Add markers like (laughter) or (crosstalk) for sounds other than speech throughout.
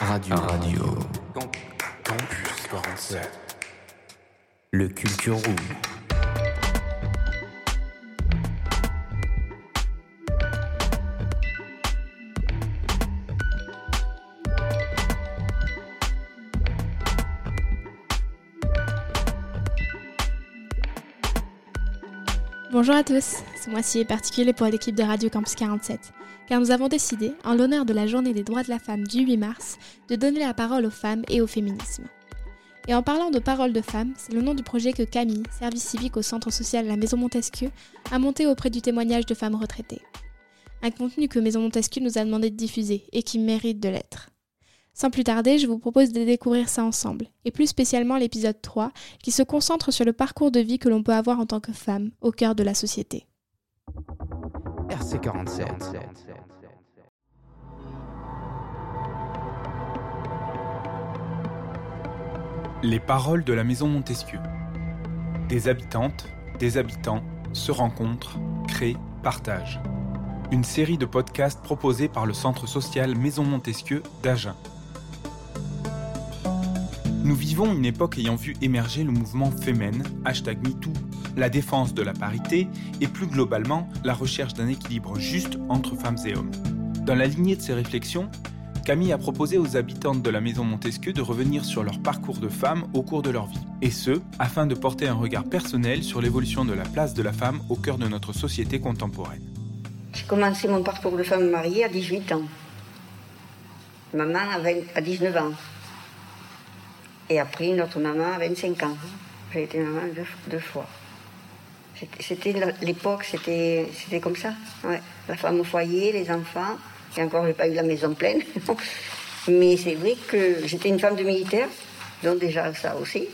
Radio. Radio. Campus 47. Le Culture Room. Bonjour à tous, ce mois-ci est particulier pour l'équipe de Radio Campus 47, car nous avons décidé, en l'honneur de la journée des droits de la femme du 8 mars, de donner la parole aux femmes et au féminisme. Et en parlant de Parole de femmes, c'est le nom du projet que Camille, service civique au centre social La Maison Montesquieu, a monté auprès du témoignage de femmes retraitées. Un contenu que Maison Montesquieu nous a demandé de diffuser et qui mérite de l'être. Sans plus tarder, je vous propose de découvrir ça ensemble, et plus spécialement l'épisode 3, qui se concentre sur le parcours de vie que l'on peut avoir en tant que femme au cœur de la société. RC47. Les paroles de la maison Montesquieu. Des habitantes, des habitants se rencontrent, créent, partagent. Une série de podcasts proposés par le centre social Maison Montesquieu d'Agen. Nous vivons une époque ayant vu émerger le mouvement Femen, hashtag MeToo, la défense de la parité et plus globalement la recherche d'un équilibre juste entre femmes et hommes. Dans la lignée de ces réflexions, Camille a proposé aux habitantes de la maison Montesquieu de revenir sur leur parcours de femme au cours de leur vie, et ce, afin de porter un regard personnel sur l'évolution de la place de la femme au cœur de notre société contemporaine. J'ai commencé mon parcours de femme mariée à 18 ans. Maman à, 20 à 19 ans. Et après, notre maman à 25 ans. J'ai été maman deux, deux fois. C'était- l'époque, c'était comme ça. ouais. La femme au foyer, les enfants. Et encore, j'ai pas eu la maison pleine. (laughs) Mais c'est vrai que j'étais une femme de militaire, donc déjà ça aussi.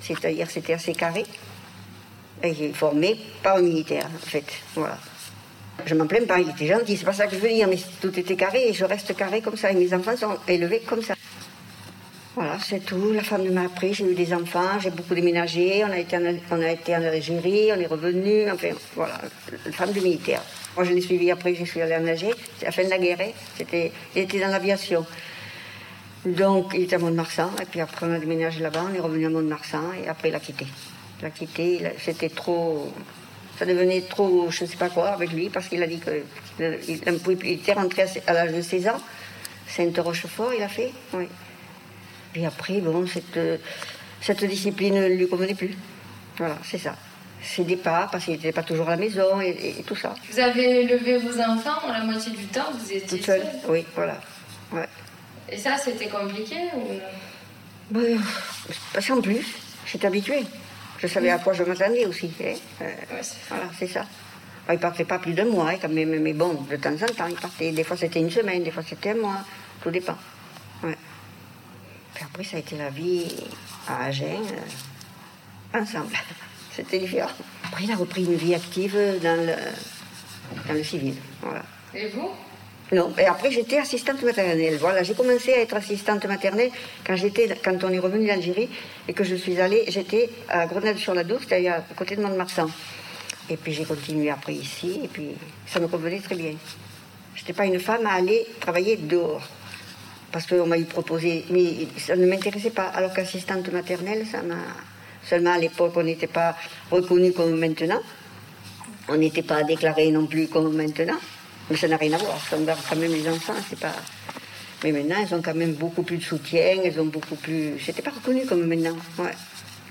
C'est-à-dire, c'était assez carré. Et j'ai formé pas un militaire, en fait. Voilà. Je m'en plains pas, il était gentil, c'est pas ça que je veux dire, mais tout était carré et je reste carré comme ça. Et mes enfants sont élevés comme ça. Voilà, c'est tout. La femme m'a appris, j'ai eu des enfants, j'ai beaucoup déménagé, on a été en, on a été en Algérie, on est revenu, enfin voilà, la femme de militaire. Moi je l'ai suivi après, je suis allée en Algérie, c'est la fin de la guerre, hein. C'était, il était dans l'aviation. Donc il était à Mont-de-Marsan, et puis après on a déménagé là-bas, on est revenu à Mont-de-Marsan, et après il a quitté. Il a quitté, c'était trop. Ça devenait trop, je ne sais pas quoi, avec lui, parce qu'il a dit qu'il il. Il était rentré à l'âge de 16 ans, Sainte-Rochefort, il a fait, oui. Et après, bon, cette, euh, cette discipline ne lui convenait plus. Voilà, c'est ça. Ses départs, parce qu'il n'était pas toujours à la maison et, et- et tout ça. Vous avez élevé vos enfants la moitié du temps, vous étiez Toute seule, seule. oui, voilà. Ouais. Et ça, c'était compliqué ou? Ben, sans plus, j'étais habituée. Je savais à quoi je m'attendais aussi. hein. Euh, Ouais, voilà, c'est ça. Il partait pas plus d'un mois, hein, quand même, mais bon, de temps en temps, il partait. Des fois, c'était une semaine, des fois, c'était un mois. Tout dépend. Après, ça a été la vie à Agen, euh, ensemble. (laughs) C'était différent. Après, il a repris une vie active dans le, dans le civil. Voilà. Et vous? Non, et après j'étais assistante maternelle. Voilà, j'ai commencé à être assistante maternelle quand j'étais, quand on est revenu d'Algérie et que je suis allée, j'étais à Grenade-sur-la-Douce, c'est-à-dire à côté de Mont-de-Marsan. Et puis j'ai continué après ici, et puis ça me convenait très bien. Je n'étais pas une femme à aller travailler dehors. Parce qu'on m'a eu proposé, mais ça ne m'intéressait pas. Alors qu'assistante maternelle, ça m'a. Seulement à l'époque, on n'était pas reconnu comme maintenant. On n'était pas déclaré non plus comme maintenant. Mais ça n'a rien à voir. Ça regarde quand même les enfants, c'est pas. Mais maintenant, elles ont quand même beaucoup plus de soutien, elles ont beaucoup plus. C'était pas reconnu comme maintenant. Ouais.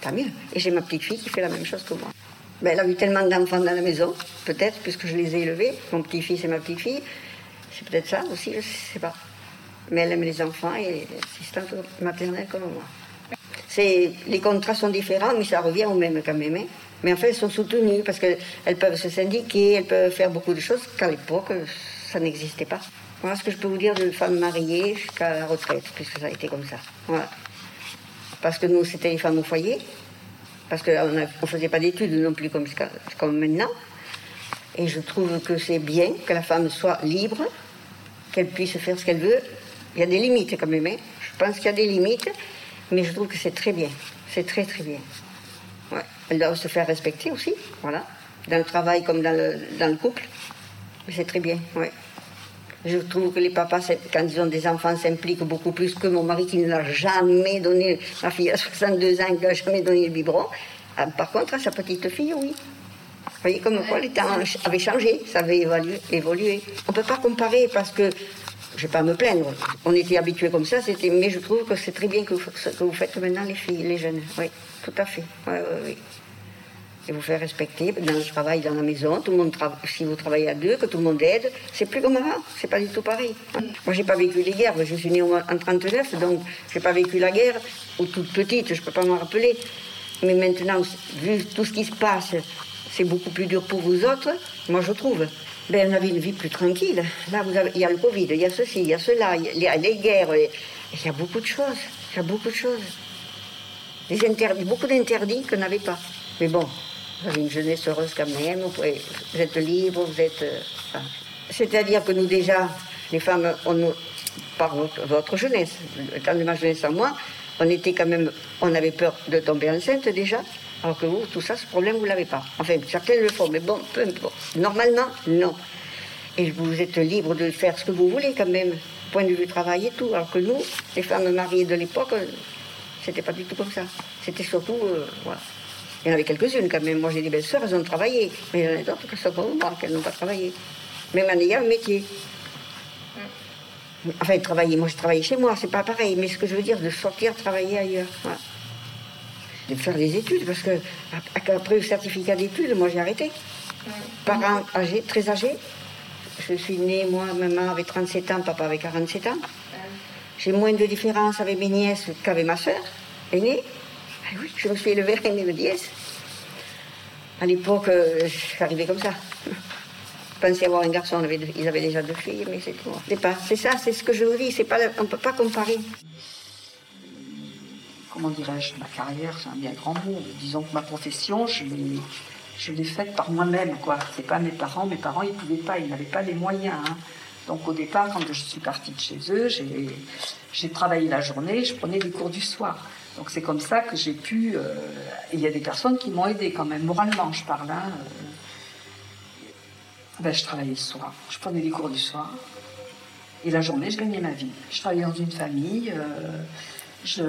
Tant mieux. Et j'ai ma petite fille qui fait la même chose que moi. Ben, elle a eu tellement d'enfants dans la maison, peut-être, puisque je les ai élevés. Mon petit-fils et ma petite-fille. C'est peut-être ça aussi, je sais pas. Mais elle aime les enfants et elle est assistante maternelle comme moi. Les contrats sont différents, mais ça revient au même quand même. hein. Mais en fait, elles sont soutenues parce qu'elles peuvent se syndiquer, elles peuvent faire beaucoup de choses qu'à l'époque, ça n'existait pas. Voilà ce que je peux vous dire de femmes mariées jusqu'à la retraite, puisque ça a été comme ça. Voilà. Parce que nous, c'était les femmes au foyer, parce qu'on ne faisait pas d'études non plus comme, comme maintenant. Et je trouve que c'est bien que la femme soit libre, qu'elle puisse faire ce qu'elle veut. Il y a des limites quand même. hein. Je pense qu'il y a des limites, mais je trouve que c'est très bien. C'est très très bien. Ouais. Elle doit se faire respecter aussi, voilà. Dans le travail comme dans le, dans le couple. C'est très bien, ouais. Je trouve que les papas, quand ils ont des enfants, s'impliquent beaucoup plus que mon mari qui ne l'a jamais donné. Ma fille a 62 ans, qui n'a jamais donné le biberon. Ah, par contre, à sa petite fille, oui. Vous voyez comme quoi les temps avaient changé, ça avait évolué. On ne peut pas comparer parce que, je ne vais pas me plaindre, on était habitués comme ça, c'était, mais je trouve que c'est très bien que vous, que vous faites maintenant les filles, les jeunes. Oui, tout à fait. Oui, oui, oui et vous faire respecter dans le travail, dans la maison. Tout le monde si vous travaillez à deux, que tout le monde aide, c'est plus comme avant. C'est pas du tout pareil. Moi, j'ai pas vécu les guerres. Je suis née en 39, donc j'ai pas vécu la guerre. Ou toute petite, je peux pas m'en rappeler. Mais maintenant, vu tout ce qui se passe, c'est beaucoup plus dur pour vous autres. Moi, je trouve. Ben, on avait une vie plus tranquille. Là, vous avez, il y a le Covid, il y a ceci, il y a cela, il y a les guerres. Il y a beaucoup de choses. Il y a beaucoup de choses. Des interdits, beaucoup d'interdits qu'on n'avait pas. Mais bon, vous avez une jeunesse heureuse quand même, vous, êtes libre, vous êtes... Euh, c'est-à-dire que nous déjà, les femmes, on, par votre, jeunesse, le temps de ma jeunesse à moi, on était quand même, on avait peur de tomber enceinte déjà, alors que vous, tout ça, ce problème, vous l'avez pas. Enfin, certains le font, mais bon, peu importe. Normalement, non. Et vous êtes libre de faire ce que vous voulez quand même, point de vue travail et tout. Alors que nous, les femmes mariées de l'époque, c'était pas du tout comme ça. C'était surtout, euh, voilà. Il y en avait quelques-unes quand même. Moi, j'ai des belles-sœurs, elles ont travaillé. Mais il y en a d'autres qui sont comme moi, qu'elles n'ont pas travaillé. Même en ayant un métier. Enfin, travailler. Moi, je travaillais chez moi, c'est pas pareil. Mais ce que je veux dire, de sortir travailler ailleurs. De faire des études, parce que après le certificat d'études, moi, j'ai arrêté. Parents âgés, très âgés. Je suis née, moi, maman avait 37 ans, papa avait 47 ans. J'ai moins de différence avec mes nièces qu'avec ma soeur aînée. Ah oui, je me suis élevée à le dièse. À l'époque, euh, j'arrivais comme ça. Je pensais avoir un garçon, ils avaient déjà deux filles, mais c'est tout. C'est pas, c'est ça, c'est ce que je vous dis, c'est pas, on ne peut pas comparer. Comment dirais-je, ma carrière, c'est un bien grand mot. Disons que ma profession, je l'ai, faite par moi-même, quoi. C'est pas mes parents, mes parents, ils pouvaient pas, ils n'avaient pas les moyens. Hein. Donc au départ, quand je suis partie de chez eux, j'ai, j'ai travaillé la journée, je prenais des cours du soir. Donc c'est comme ça que j'ai pu. Euh, il y a des personnes qui m'ont aidé quand même, moralement, je parle. Hein, euh. ben, je travaillais le soir, je prenais des cours du soir. Et la journée, je gagnais ma vie. Je travaillais dans une famille, euh, je,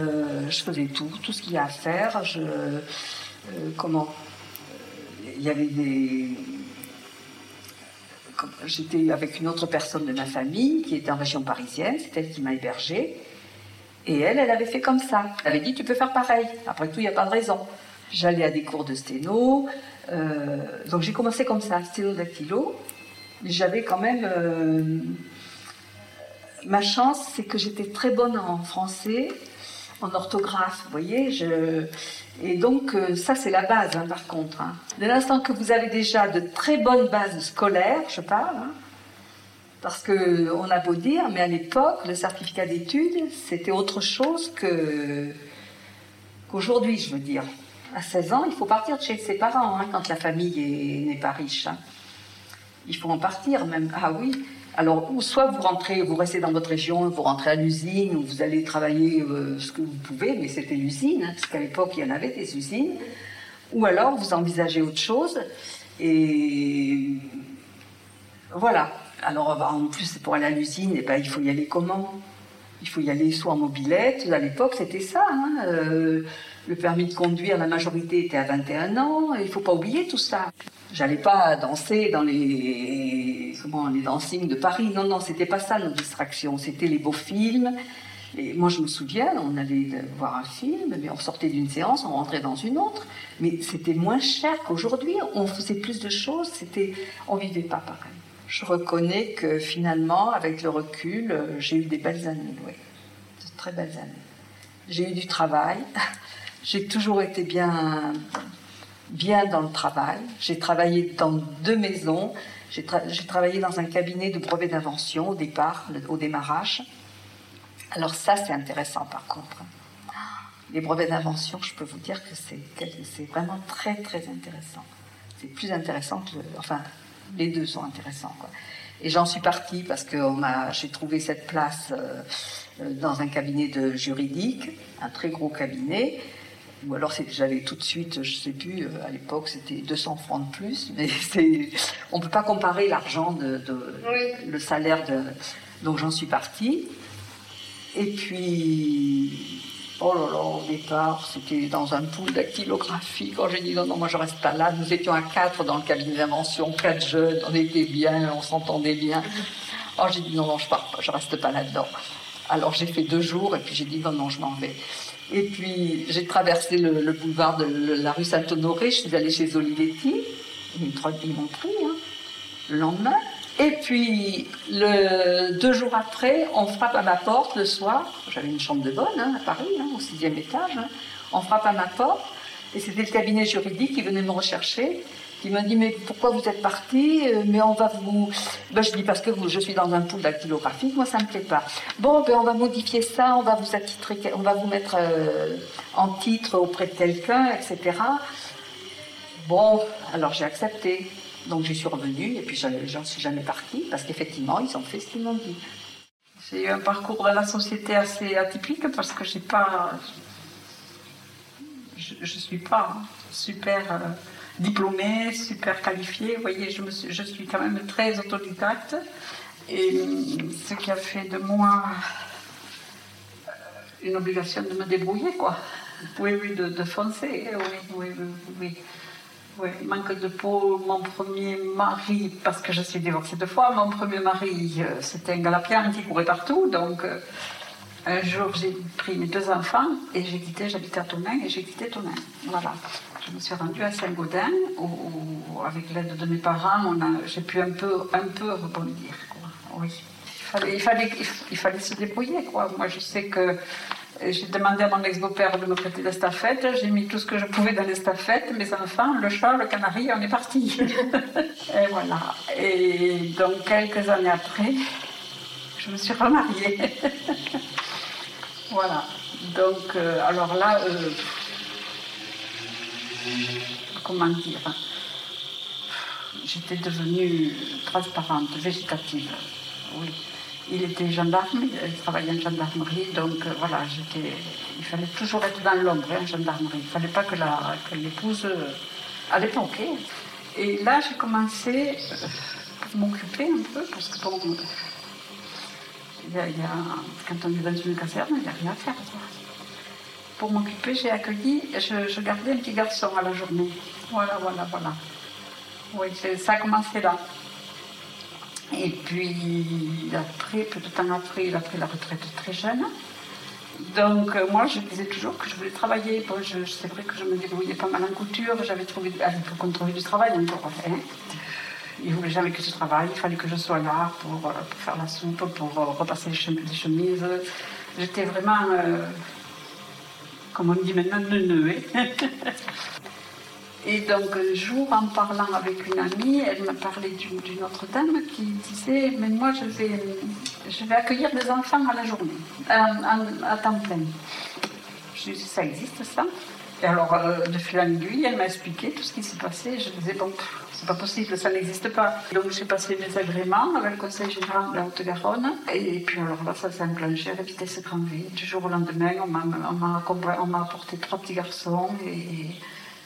je, faisais tout, tout ce qu'il y a à faire. Je, comment Il y avait des. J'étais avec une autre personne de ma famille qui était en région parisienne, c'est elle qui m'a hébergée. Et elle, elle avait fait comme ça. Elle avait dit, tu peux faire pareil. Après tout, il n'y a pas de raison. J'allais à des cours de sténo. Euh, donc j'ai commencé comme ça, sténo dactylo. J'avais quand même... Euh, ma chance, c'est que j'étais très bonne en français, en orthographe, vous voyez. Je... Et donc, euh, ça, c'est la base, hein, par contre. Hein. Dès l'instant que vous avez déjà de très bonnes bases scolaires, je parle, hein, parce qu'on a beau dire, mais à l'époque, le certificat d'études, c'était autre chose que qu'aujourd'hui, je veux dire. À 16 ans, il faut partir de chez ses parents hein, quand la famille n'est pas riche. Il faut en partir même. Ah oui. Alors, soit vous rentrez, vous restez dans votre région, vous rentrez à l'usine, ou vous allez travailler euh, ce que vous pouvez, mais c'était l'usine, hein, parce qu'à l'époque, il y en avait des usines. Ou alors, vous envisagez autre chose. Et voilà. Alors, bah, en plus, pour aller à l'usine, eh ben, il faut y aller comment? Il faut y aller soit en mobilette. À l'époque, c'était ça. Hein, euh, le permis de conduire, la majorité était à 21 ans. Il ne faut pas oublier tout ça. J'allais pas danser dans les les dancings de Paris. Non, non, c'était pas ça nos distractions. C'était les beaux films. Et moi, je me souviens, on allait voir un film, mais on sortait d'une séance, on rentrait dans une autre. Mais c'était moins cher qu'aujourd'hui. On faisait plus de choses. C'était, on vivait pas pareil je reconnais que finalement, avec le recul, euh, j'ai eu des belles années, oui, de très belles années. J'ai eu du travail, (laughs) j'ai toujours été bien, bien dans le travail. J'ai travaillé dans deux maisons. J'ai, travaillé dans un cabinet de brevets d'invention au départ, au démarrage. Alors ça, c'est intéressant par contre. Les brevets d'invention, je peux vous dire que c'est, vraiment très très intéressant. C'est plus intéressant que, enfin, les deux sont intéressants. Et j'en suis partie parce que j'ai trouvé cette place euh, euh, dans un cabinet de juridique, un très gros cabinet. Ou alors j'avais tout de suite, je sais plus, à l'époque c'était 200 francs de plus, mais (laughs) c'est, on peut pas comparer l'argent de, le salaire de. Donc j'en suis partie. Et puis, oh là là, au départ, c'était dans un pool dactylographie. Quand j'ai dit non, non, moi je reste pas là, nous étions à quatre dans le cabinet d'invention, quatre jeunes, on était bien, on s'entendait bien. Oh, j'ai dit non, non, je pars pas, je reste pas là-dedans. Alors j'ai fait deux jours et puis j'ai dit non, non, je m'en vais. Et puis j'ai traversé le, boulevard de la rue Saint-Honoré, je suis allée chez Olivetti, ils m'ont pris, hein, le lendemain. Et puis, deux jours après, on frappe à ma porte le soir. J'avais une chambre de bonne hein, à Paris, hein, au sixième étage. On frappe à ma porte. Et c'était le cabinet juridique qui venait me rechercher. Il m'a dit, mais pourquoi vous êtes parti euh, Mais on va vous... Ben, je dis, parce que je suis dans un pool dactylographique, moi ça ne me plaît pas. Bon, ben, on va modifier ça, on va vous attitrer, on va vous mettre euh, en titre auprès de quelqu'un, etc. Bon, alors j'ai accepté. Donc j'y suis revenue et puis j'en suis jamais partie parce qu'effectivement, ils ont fait ce qu'ils m'ont dit. J'ai eu un parcours dans la société assez atypique parce que j'ai pas. Je ne suis pas super euh, diplômée, super qualifiée. Vous voyez, je, me suis, je suis quand même très autodidacte. Et ce qui a fait de moi euh, une obligation de me débrouiller, quoi. Oui, oui, de, de foncer. Oui, oui, oui. oui. Manque de peau, mon premier mari, parce que je suis divorcée deux fois, mon premier mari, euh, c'était un galapian qui courait partout, donc euh, un jour j'ai pris mes deux enfants et j'ai quitté, j'habitais à Tonin et j'ai quitté Tonin. Voilà. Je me suis rendue à Saint-Gaudin où, avec l'aide de mes parents, j'ai pu un peu, un peu rebondir. Oui. Il fallait, il, fallait, il fallait se débrouiller. Quoi. Moi, je sais que j'ai demandé à mon ex-beau-père de me prêter l'estafette. J'ai mis tout ce que je pouvais dans l'estafette. Mes enfants, le chat, le canari, on est parti. (laughs) et voilà. Et donc, quelques années après, je me suis remariée. (laughs) voilà. Donc, euh, alors là, euh, comment dire J'étais devenue transparente, végétative. Oui il était gendarme, il travaillait en gendarmerie, donc euh, voilà, il fallait toujours être dans l'ombre hein, en gendarmerie. Il ne fallait pas que, l'épouse, euh, à l'époque. Hein. Et là, j'ai commencé à euh, m'occuper un peu, parce que bon, il y a, quand on est dans une caserne, il n'y a rien à faire. Pour m'occuper, j'ai accueilli, je, je, gardais un petit garçon à la journée. Voilà, voilà, voilà. Oui, ça a commencé là. Et puis après, peu de temps après, il a pris la retraite très jeune. Donc euh, moi, je disais toujours que je voulais travailler. Bon, c'est vrai que je me débrouillais pas mal en couture. J'avais trouvé, à l'époque, on trouvait du travail encore. Hein. Il ne voulait jamais que je travaille. Il fallait que je sois là pour, euh, faire la soupe, pour euh, repasser les chemises. J'étais vraiment, comme on dit maintenant, neuneu. Et donc un jour, en parlant avec une amie, elle m'a parlé d'une autre dame qui disait, mais moi je vais, je vais accueillir des enfants à la journée, à, temps plein. Je dit, ça existe ça? Et alors, euh, de fil en aiguille, elle m'a expliqué tout ce qui s'est passé. Je disais, bon, c'est pas possible, ça n'existe pas. Donc j'ai passé mes agréments avec le Conseil général de la Haute-Garonne. Et puis alors là, ça s'est enclenché à vitesse grand V. Du jour au lendemain, on m'a apporté trois petits garçons et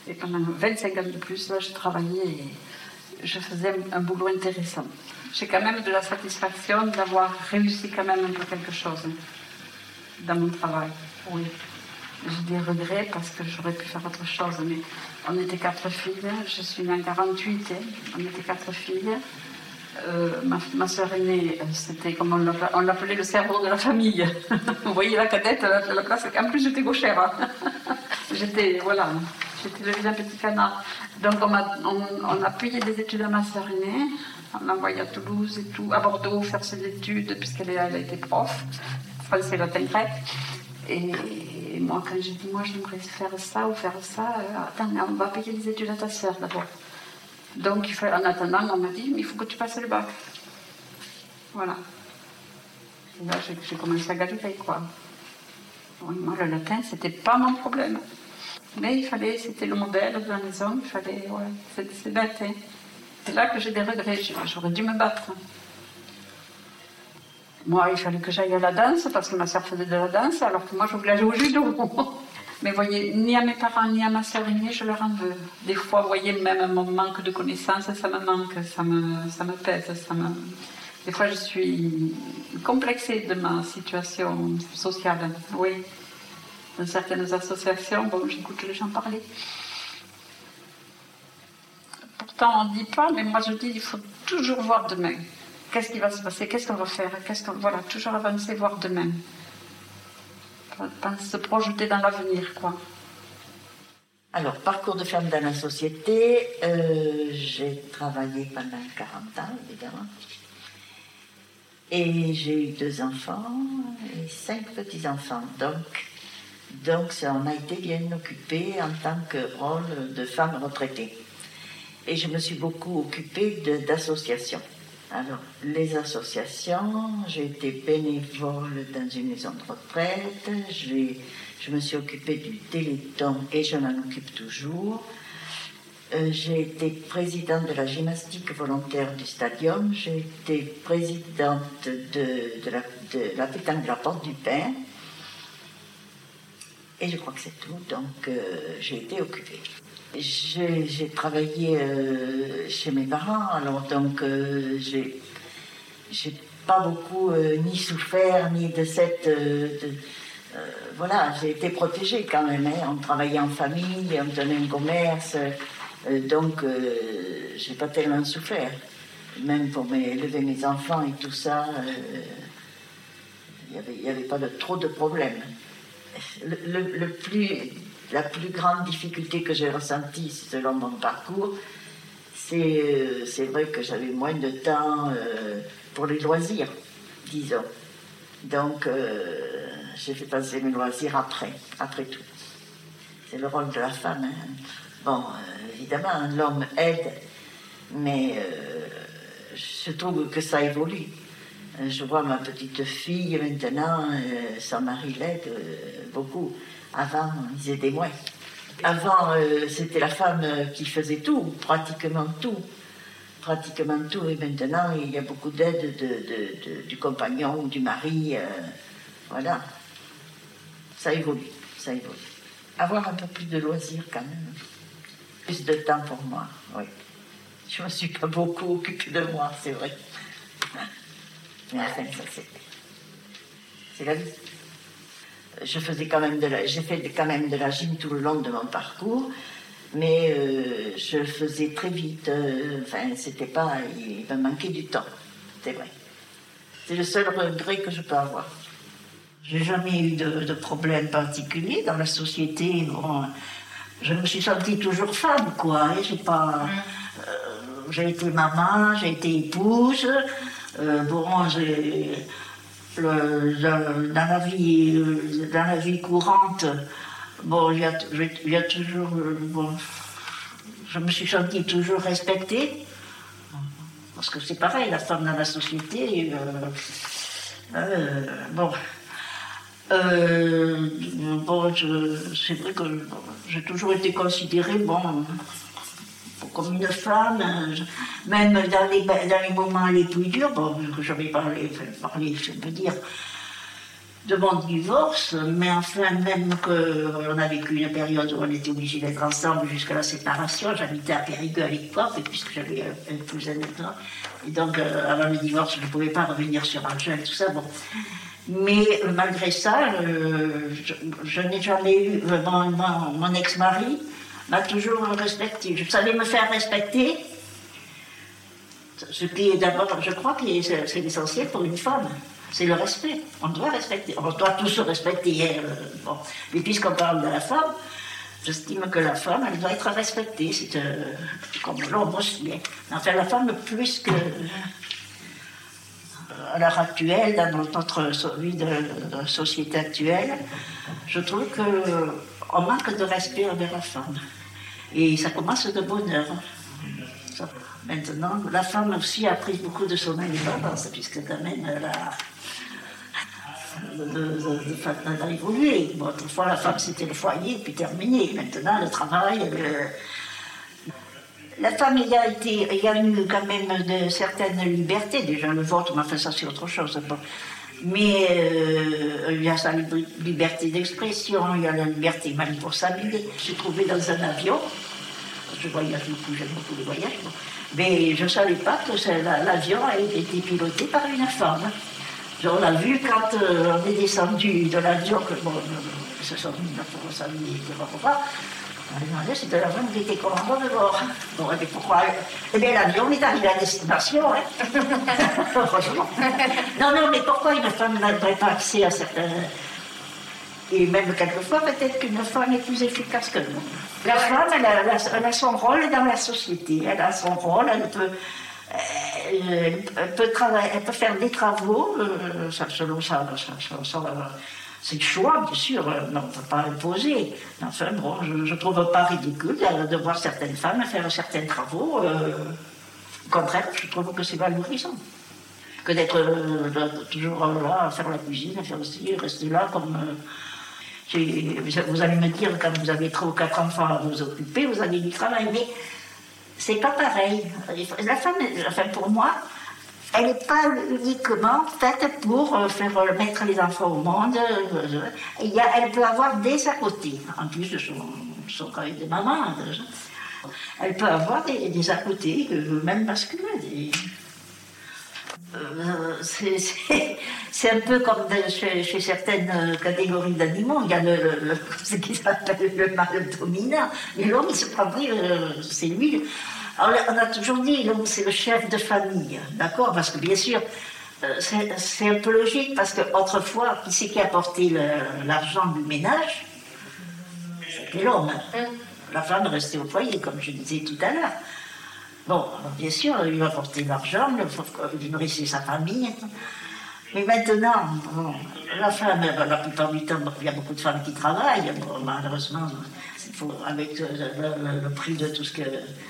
et pendant 25 ans de plus, là, je travaillais et je faisais un, boulot intéressant. J'ai quand même de la satisfaction d'avoir réussi quand même un peu quelque chose dans mon travail. Oui. J'ai des regrets parce que j'aurais pu faire autre chose, mais on était quatre filles. Je suis née en 48, hein. on était quatre filles. Euh, ma, ma soeur aînée, c'était comme on l'appelait le cerveau de la famille. (laughs) Vous voyez la cadette, la, la place, en plus j'étais gauchère. Hein. (laughs) j'étais, voilà, J'étais le vilain petit canard. Donc on a, payé des études à ma sœur aînée. On l'a envoyée à Toulouse et tout, à Bordeaux faire ses études, puisqu'elle elle était prof, français, latin, grec. Et moi, quand j'ai dit, moi, j'aimerais faire ça ou faire ça, euh, attends, on va payer les études à ta sœur d'abord. Donc, en attendant, on m'a dit, mais il faut que tu passes le bac. Voilà. Et là, j'ai commencé à galérer, quoi. moi, le latin, c'était pas mon problème. Mais il fallait, c'était le modèle de la maison, il fallait, ouais, c'est bête. Hein. C'est là que j'ai des regrets, j'aurais dû me battre. Moi, il fallait que j'aille à la danse parce que ma soeur faisait de la danse, alors que moi, je voulais aller au judo. (laughs) Mais voyez, ni à mes parents, ni à ma soeur aînée, je leur en veux. Des fois, voyez, même mon manque de connaissances, ça me manque, ça me, ça pèse. Ça me... Des fois, je suis complexée de ma situation sociale. Oui. Dans certaines associations, bon, j'écoute les gens parler. Pourtant, on ne dit pas, mais moi je dis, il faut toujours voir demain. Qu'est-ce qui va se passer? Qu'est-ce qu'on va faire? Qu'est-ce qu'on... Voilà, toujours avancer, voir demain se projeter dans l'avenir, quoi. Alors, parcours de femme dans la société, euh, j'ai travaillé pendant 40 ans, évidemment. Et j'ai eu deux enfants et cinq petits-enfants. Donc, donc, ça en a été bien occupé en tant que rôle de femme retraitée. Et je me suis beaucoup occupée d'associations. Alors, les associations, j'ai été bénévole dans une maison de retraite, je me suis occupée du Téléthon et je m'en occupe toujours. Euh, j'ai été présidente de la gymnastique volontaire du stadium, j'ai été présidente de, la, de la pétanque de la Porte du Pain. Et je crois que c'est tout, donc euh, j'ai été occupée. J'ai travaillé euh, chez mes parents, alors donc euh, j'ai pas beaucoup euh, ni souffert ni de cette. voilà, j'ai été protégée quand même. Hein. On travaillait en famille, on tenait un commerce, donc j'ai pas tellement souffert. Même pour élever mes enfants et tout ça, il n'y avait, pas trop de problèmes. le plus la plus grande difficulté que j'ai ressentie selon mon parcours, euh, c'est vrai que j'avais moins de temps euh, pour les loisirs, disons. Donc, euh, j'ai fait passer mes loisirs après, après tout. C'est le rôle de la femme. Hein. Bon, évidemment, l'homme aide, mais je trouve que ça évolue. Je vois ma petite fille maintenant, son mari l'aide beaucoup. Avant, ils étaient moins. Avant, euh, c'était la femme qui faisait tout, pratiquement tout. Pratiquement tout. Et maintenant, il y a beaucoup d'aide de, du compagnon ou du mari. Euh, voilà. Ça évolue. Ça évolue. Avoir un peu plus de loisirs quand même. Plus de temps pour moi, oui. Je ne me suis pas beaucoup occupée de moi, c'est vrai. (laughs) Mais enfin, ça c'est. C'est la vie je faisais quand même de la, j'ai fait quand même de la gym tout le long de mon parcours, mais euh, je faisais très vite. Euh, enfin, c'était pas, il me manquait du temps, c'est vrai. C'est le seul regret que je peux avoir. J'ai jamais eu de, problème particulier dans la société. je me suis sentie toujours femme, quoi. J'ai pas, euh, j'ai été maman, j'ai été épouse. bon, j'ai dans, la vie, dans la vie courante, bon, il y a, toujours. Bon, je me suis sentie toujours respectée. Parce que c'est pareil, la femme dans la société. Euh, euh, bon. Euh, bon, c'est vrai que j'ai toujours été considérée, bon, comme une femme, même dans les, moments les plus durs, bon, j'avais parlé, parlé, je peux dire, de mon divorce, mais enfin, même qu'on a vécu une période où on était obligés d'être ensemble jusqu'à la séparation, j'habitais à Périgueux à l'époque, puisque j'avais un cousin temps, et donc euh, avant le divorce, je ne pouvais pas revenir sur Angers et tout ça, bon. Mais malgré ça, euh, je, n'ai jamais eu, mon, mon ex-mari, m'a toujours respecté. Je savais me faire respecter. Ce qui est d'abord, je crois que c'est l'essentiel pour une femme. C'est le respect. On doit respecter. On doit tous se respecter. Euh, bon. Mais puisqu'on parle de la femme, j'estime que la femme, elle doit être respectée. C'est euh, comme l'homme aussi. Hein. Enfin, la femme, plus que euh, à l'heure actuelle, dans notre vie de, société actuelle, je trouve qu'on manque de respect envers la femme. Et ça commence de bonheur. Maintenant, la femme aussi a pris beaucoup de son indépendance, puisque quand même, elle a, a évolué. autrefois, la femme, c'était le foyer, puis terminé. Maintenant, le travail, la femme, il y a, a eu quand même de certaines libertés, déjà le vote, mais enfin, ça, c'est autre chose. Mais euh, il y a sa liberté d'expression, il y a la liberté même pour s'habiller. Je suis trouvée dans un avion, je voyage beaucoup, j'aime beaucoup les voyages, mais je ne savais pas que l'avion a été piloté par une femme. On l'a vu quand euh, on est descendu de l'avion, que bon, euh, se sont mis pour s'habiller, pourquoi. On a demandé si l'avion qui était commandant de bord. Bon, et pourquoi Eh bien, l'avion est arrivé à destination, hein. (laughs) Franchement. Non, non, mais pourquoi une femme n'aurait pas accès à certains. Et même quelquefois, peut-être qu'une femme est plus efficace que nous. La femme, elle a, elle a, son rôle dans la société. Elle a son rôle, elle peut. Elle, peut, travailler, elle peut faire des travaux euh, selon ça, c'est le choix, bien sûr, euh, on ne peut pas imposer. Enfin, bon, je ne trouve pas ridicule de, voir certaines femmes faire certains travaux. Euh, au contraire, je trouve que c'est valorisant. Que d'être euh, toujours là à faire la cuisine, à faire aussi, rester là comme. vous allez me dire, quand vous avez trois ou quatre enfants à vous occuper, vous avez du travail, mais c'est pas pareil. La femme, enfin pour moi, elle n'est pas uniquement faite pour euh, faire euh, mettre les enfants au monde. Euh, elle peut avoir des à côté, en plus de son, son même des mamans. Elle peut avoir des, des à côté, même masculins. (laughs) c'est un peu comme chez, certaines catégories d'animaux. Il y a le, ce qui s'appelle le mâle dominant. L'homme, il se prend c'est lui alors, on a toujours dit, c'est le chef de famille, d'accord Parce que bien sûr, euh, c'est un peu logique, parce qu'autrefois, qui c'est qui apportait l'argent du ménage? C'était l'homme. La femme restait au foyer, comme je disais tout à l'heure. Bon, bien sûr, il apportait l'argent, il nourrissait sa famille. Mais maintenant, la femme, la plupart du temps, il y a beaucoup de femmes qui travaillent, malheureusement, avec le, prix de tout ce que.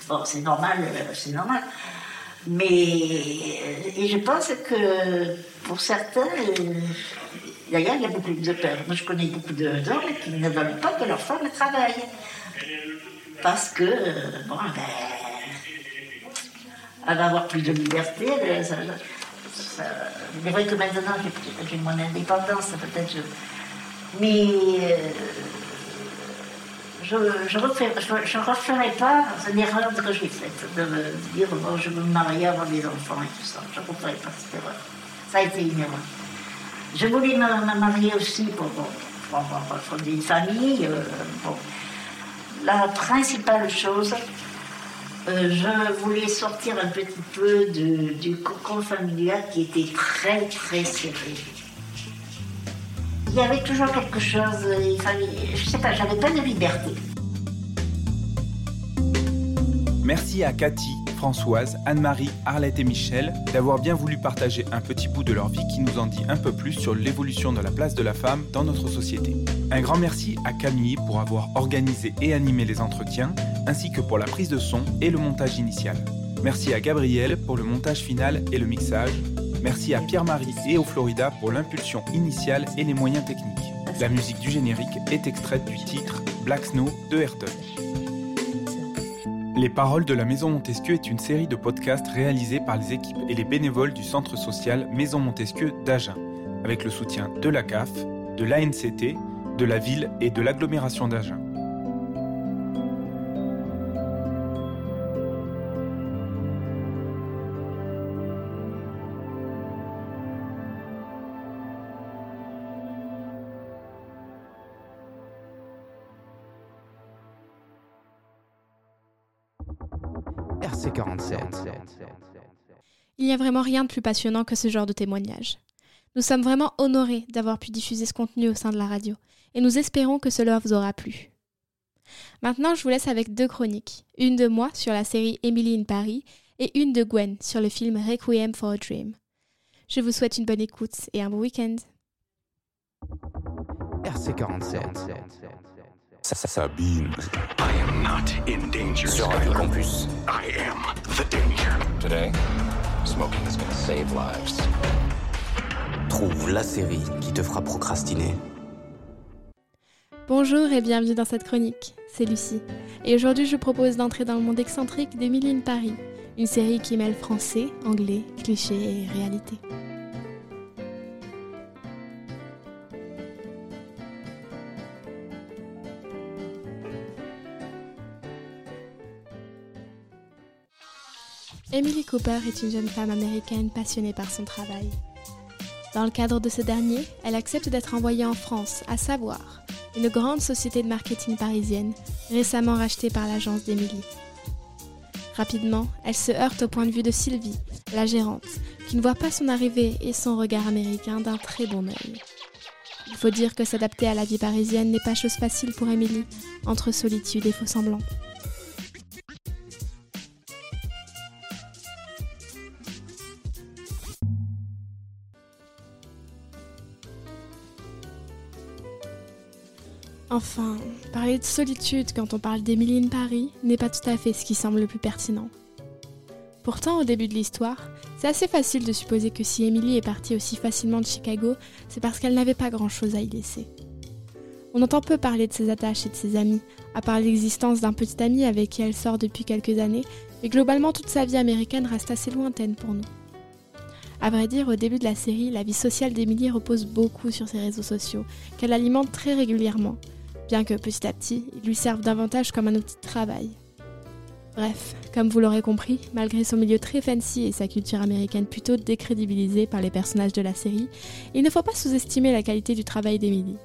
Bon, c'est normal, c'est normal. Mais. Et je pense que pour certains. D'ailleurs, il y a beaucoup de pères. Moi, je connais beaucoup d'hommes qui ne veulent pas que leur femme travaille. Parce que, bon, ben, elle va avoir plus de liberté. C'est vrai que maintenant, j'ai mon indépendance, peut-être. Mais. Euh, je ne referai, pas une erreur que j'ai faite, de me dire bon, je veux me marier, avoir des enfants et tout ça. Je ne referai pas cette erreur. Ça a été une erreur. Je voulais me, marier aussi pour, fonder une famille. Euh, La principale chose, euh, je voulais sortir un petit peu du cocon familial qui était très très serré il y avait toujours quelque chose, il fallait, je sais pas, j'avais pas de liberté. Merci à Cathy, Françoise, Anne-Marie, Arlette et Michel d'avoir bien voulu partager un petit bout de leur vie qui nous en dit un peu plus sur l'évolution de la place de la femme dans notre société. Un grand merci à Camille pour avoir organisé et animé les entretiens, ainsi que pour la prise de son et le montage initial. Merci à Gabriel pour le montage final et le mixage, Merci à Pierre-Marie et au Florida pour l'impulsion initiale et les moyens techniques. La musique du générique est extraite du titre Black Snow de Ayrton. Les Paroles de la Maison Montesquieu est une série de podcasts réalisés par les équipes et les bénévoles du centre social Maison Montesquieu d'Agen, avec le soutien de la CAF, de l'ANCT, de la ville et de l'agglomération d'Agen. Il n'y a vraiment rien de plus passionnant que ce genre de témoignage. Nous sommes vraiment honorés d'avoir pu diffuser ce contenu au sein de la radio, et nous espérons que cela vous aura plu. Maintenant, je vous laisse avec deux chroniques, une de moi sur la série Emily in Paris et une de Gwen sur le film Requiem for a Dream. Je vous souhaite une bonne écoute et un bon week-end. RC47. Sabine. I am not in danger. Sur Radio Campus. I am the danger. Today, smoking is gonna save lives. Trouve la série qui te fera procrastiner. Bonjour et bienvenue dans cette chronique. C'est Lucie. Et aujourd'hui, je vous propose d'entrer dans le monde excentrique d'Emily Paris, une série qui mêle français, anglais, clichés et réalité. Emily Cooper est une jeune femme américaine passionnée par son travail. Dans le cadre de ce dernier, elle accepte d'être envoyée en France, à savoir, une grande société de marketing parisienne, récemment rachetée par l'agence d'Emily. Rapidement, elle se heurte au point de vue de Sylvie, la gérante, qui ne voit pas son arrivée et son regard américain d'un très bon œil. Il faut dire que s'adapter à la vie parisienne n'est pas chose facile pour Emily, entre solitude et faux semblants. Enfin, parler de solitude quand on parle d'Emily in Paris n'est pas tout à fait ce qui semble le plus pertinent. Pourtant, au début de l'histoire, c'est assez facile de supposer que si Emily est partie aussi facilement de Chicago, c'est parce qu'elle n'avait pas grand-chose à y laisser. On entend peu parler de ses attaches et de ses amis, à part l'existence d'un petit ami avec qui elle sort depuis quelques années, mais globalement toute sa vie américaine reste assez lointaine pour nous. À vrai dire, au début de la série, la vie sociale d'Emily repose beaucoup sur ses réseaux sociaux, qu'elle alimente très régulièrement, bien que petit à petit, ils lui servent davantage comme un outil de travail. Bref, comme vous l'aurez compris, malgré son milieu très fancy et sa culture américaine plutôt décrédibilisée par les personnages de la série, il ne faut pas sous-estimer la qualité du travail d'Emily.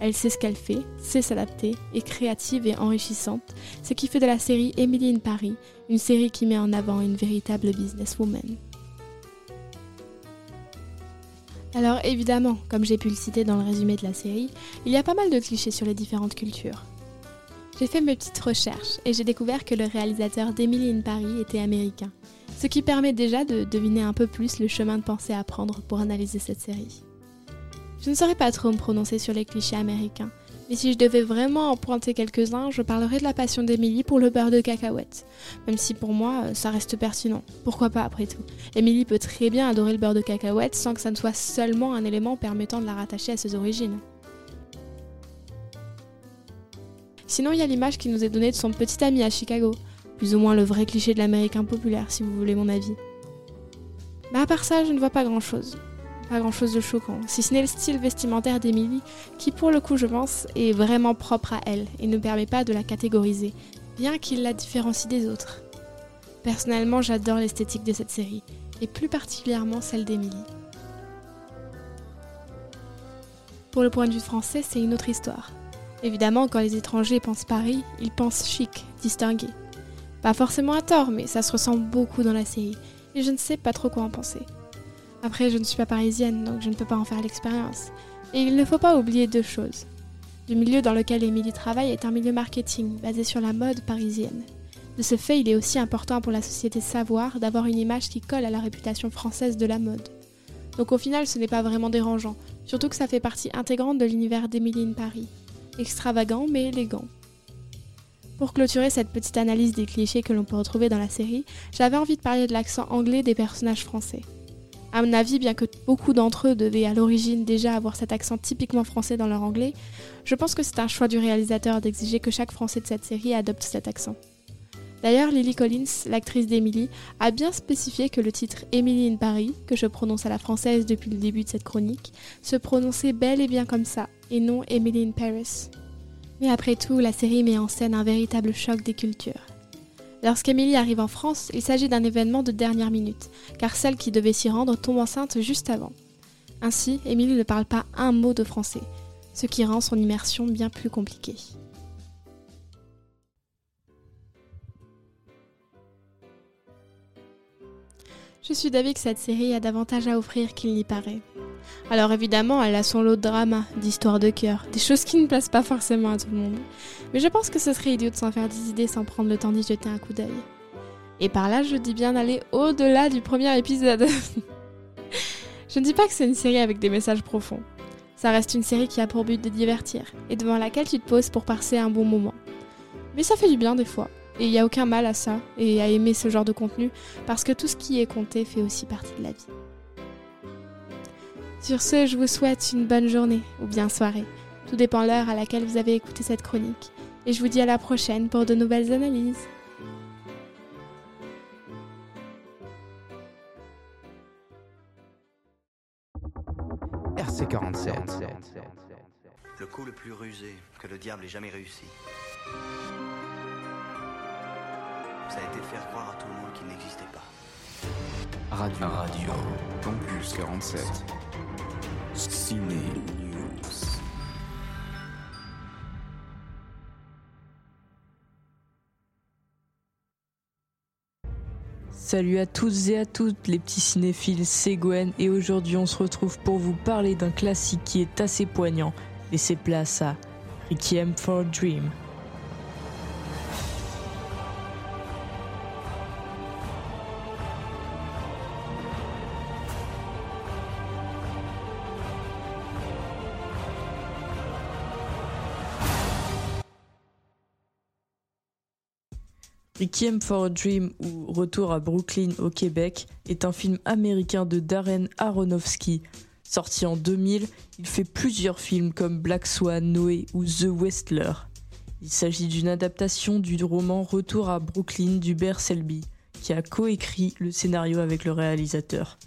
Elle sait ce qu'elle fait, sait s'adapter, est créative et enrichissante, ce qui fait de la série Emily in Paris une série qui met en avant une véritable businesswoman. Alors évidemment, comme j'ai pu le citer dans le résumé de la série, il y a pas mal de clichés sur les différentes cultures. J'ai fait mes petites recherches et j'ai découvert que le réalisateur d'Emily in Paris était américain, ce qui permet déjà de deviner un peu plus le chemin de pensée à prendre pour analyser cette série. Je ne saurais pas trop me prononcer sur les clichés américains, mais si je devais vraiment en pointer quelques-uns, je parlerais de la passion d'Emily pour le beurre de cacahuète. Même si pour moi, euh, ça reste pertinent. Pourquoi pas après tout? Emily peut très bien adorer le beurre de cacahuète sans que ça ne soit seulement un élément permettant de la rattacher à ses origines. Sinon, il y a l'image qui nous est donnée de son petit ami à Chicago. Plus ou moins le vrai cliché de l'américain populaire, si vous voulez mon avis. Mais à part ça, je ne vois pas grand chose. Pas grand chose de choquant, si ce n'est le style vestimentaire d'Emily, qui pour le coup je pense est vraiment propre à elle et ne permet pas de la catégoriser, bien qu'il la différencie des autres. Personnellement j'adore l'esthétique de cette série, et plus particulièrement celle d'Emily. Pour le point de vue français, c'est une autre histoire. Évidemment, quand les étrangers pensent Paris, ils pensent chic, distingué. Pas forcément à tort, mais ça se ressent beaucoup dans la série, et je ne sais pas trop quoi en penser. Après, je ne suis pas parisienne, donc je ne peux pas en faire l'expérience. Et il ne faut pas oublier deux choses. Le milieu dans lequel Émilie travaille est un milieu marketing, basé sur la mode parisienne. De ce fait, il est aussi important pour la société Savoir d'avoir une image qui colle à la réputation française de la mode. Donc au final, ce n'est pas vraiment dérangeant, surtout que ça fait partie intégrante de l'univers d'Emilie Paris. Extravagant mais élégant. Pour clôturer cette petite analyse des clichés que l'on peut retrouver dans la série, j'avais envie de parler de l'accent anglais des personnages français. À mon avis, bien que beaucoup d'entre eux devaient à l'origine déjà avoir cet accent typiquement français dans leur anglais, je pense que c'est un choix du réalisateur d'exiger que chaque Français de cette série adopte cet accent. D'ailleurs, Lily Collins, l'actrice d'Emily, a bien spécifié que le titre Emily in Paris, que je prononce à la française depuis le début de cette chronique, se prononçait bel et bien comme ça, et non Emily in Paris. Mais après tout, la série met en scène un véritable choc des cultures. Lorsqu'Emily arrive en France, il s'agit d'un événement de dernière minute, car celle qui devait s'y rendre tombe enceinte juste avant. Ainsi, Émilie ne parle pas un mot de français, ce qui rend son immersion bien plus compliquée. Je suis d'avis que cette série a davantage à offrir qu'il n'y paraît. Alors évidemment, elle a son lot de drama, d'histoires de cœur, des choses qui ne plaisent pas forcément à tout le monde. Mais je pense que ce serait idiot de s'en faire des idées sans prendre le temps d'y jeter un coup d'œil. Et par là, je dis bien aller au-delà du premier épisode. (laughs) je ne dis pas que c'est une série avec des messages profonds. Ça reste une série qui a pour but de divertir et devant laquelle tu te poses pour passer un bon moment. Mais ça fait du bien des fois. Et il n'y a aucun mal à ça et à aimer ce genre de contenu parce que tout ce qui est compté fait aussi partie de la vie. Sur ce, je vous souhaite une bonne journée ou bien soirée. Tout dépend l'heure à laquelle vous avez écouté cette chronique. Et je vous dis à la prochaine pour de nouvelles analyses. RC47. Le coup le plus rusé que le diable ait jamais réussi. Ça a été de faire croire à tout le monde qu'il n'existait pas. Radio. Radio. Campus 47. Salut à tous et à toutes les petits cinéphiles, c'est Gwen et aujourd'hui on se retrouve pour vous parler d'un classique qui est assez poignant. Laissez place à Requiem for Dream. Requiem for a Dream ou Retour à Brooklyn au Québec est un film américain de Darren Aronofsky. Sorti en 2000, il fait plusieurs films comme Black Swan, Noé ou The Westler. Il s'agit d'une adaptation du roman Retour à Brooklyn d'Hubert Selby, qui a coécrit le scénario avec le réalisateur.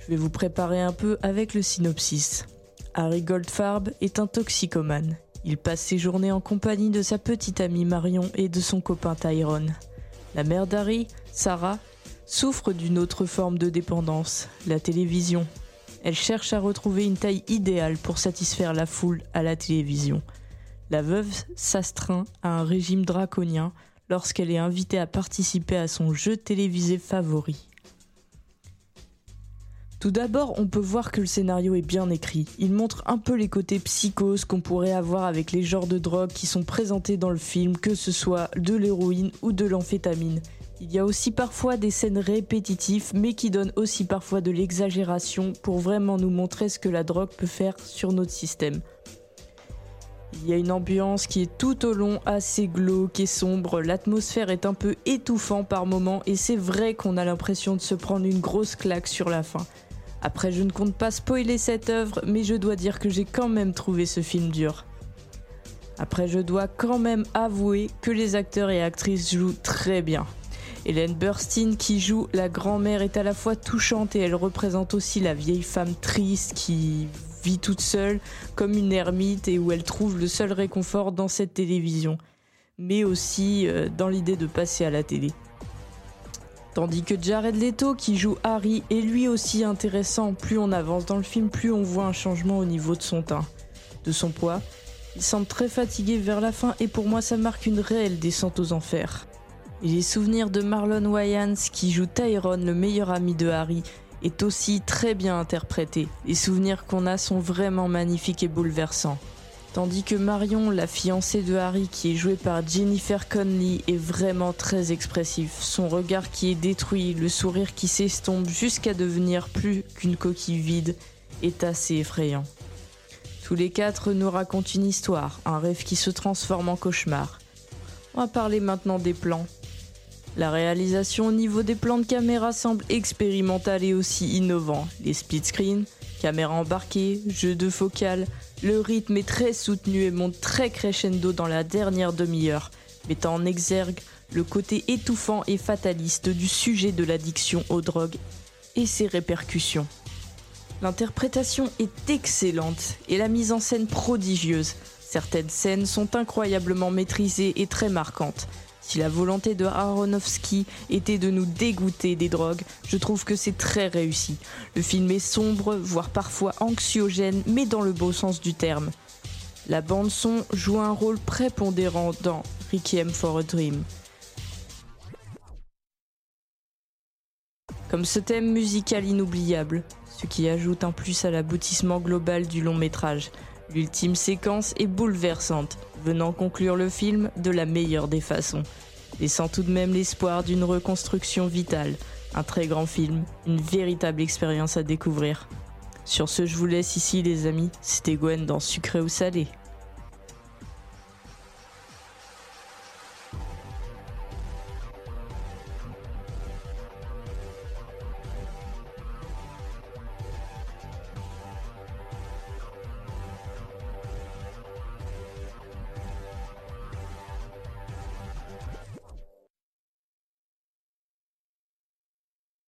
Je vais vous préparer un peu avec le synopsis. Harry Goldfarb est un toxicomane. Il passe ses journées en compagnie de sa petite amie Marion et de son copain Tyrone. La mère d'Harry, Sarah, souffre d'une autre forme de dépendance, la télévision. Elle cherche à retrouver une taille idéale pour satisfaire la foule à la télévision. La veuve s'astreint à un régime draconien lorsqu'elle est invitée à participer à son jeu télévisé favori. Tout d'abord, on peut voir que le scénario est bien écrit. Il montre un peu les côtés psychoses qu'on pourrait avoir avec les genres de drogues qui sont présentés dans le film, que ce soit de l'héroïne ou de l'amphétamine. Il y a aussi parfois des scènes répétitives, mais qui donnent aussi parfois de l'exagération pour vraiment nous montrer ce que la drogue peut faire sur notre système. Il y a une ambiance qui est tout au long assez glauque et sombre, l'atmosphère est un peu étouffant par moments et c'est vrai qu'on a l'impression de se prendre une grosse claque sur la fin. Après, je ne compte pas spoiler cette œuvre, mais je dois dire que j'ai quand même trouvé ce film dur. Après, je dois quand même avouer que les acteurs et actrices jouent très bien. Hélène Burstyn qui joue la grand-mère est à la fois touchante et elle représente aussi la vieille femme triste qui vit toute seule comme une ermite et où elle trouve le seul réconfort dans cette télévision, mais aussi euh, dans l'idée de passer à la télé. Tandis que Jared Leto, qui joue Harry, est lui aussi intéressant. Plus on avance dans le film, plus on voit un changement au niveau de son teint, de son poids. Il semble très fatigué vers la fin et pour moi ça marque une réelle descente aux enfers. Les souvenirs de Marlon Wayans, qui joue Tyrone, le meilleur ami de Harry, est aussi très bien interprété. Les souvenirs qu'on a sont vraiment magnifiques et bouleversants. Tandis que Marion, la fiancée de Harry, qui est jouée par Jennifer Connelly, est vraiment très expressif. Son regard qui est détruit, le sourire qui s'estompe jusqu'à devenir plus qu'une coquille vide, est assez effrayant. Tous les quatre nous racontent une histoire, un rêve qui se transforme en cauchemar. On va parler maintenant des plans. La réalisation au niveau des plans de caméra semble expérimentale et aussi innovant. Les split screens, caméra embarquée, jeu de focale, le rythme est très soutenu et monte très crescendo dans la dernière demi-heure, mettant en exergue le côté étouffant et fataliste du sujet de l'addiction aux drogues et ses répercussions. L'interprétation est excellente et la mise en scène prodigieuse. Certaines scènes sont incroyablement maîtrisées et très marquantes. Si la volonté de Aronofsky était de nous dégoûter des drogues, je trouve que c'est très réussi. Le film est sombre, voire parfois anxiogène, mais dans le beau sens du terme. La bande son joue un rôle prépondérant dans Requiem for a Dream. Comme ce thème musical inoubliable, ce qui ajoute un plus à l'aboutissement global du long métrage. L'ultime séquence est bouleversante, venant conclure le film de la meilleure des façons, laissant tout de même l'espoir d'une reconstruction vitale. Un très grand film, une véritable expérience à découvrir. Sur ce, je vous laisse ici les amis, c'était Gwen dans Sucré ou Salé.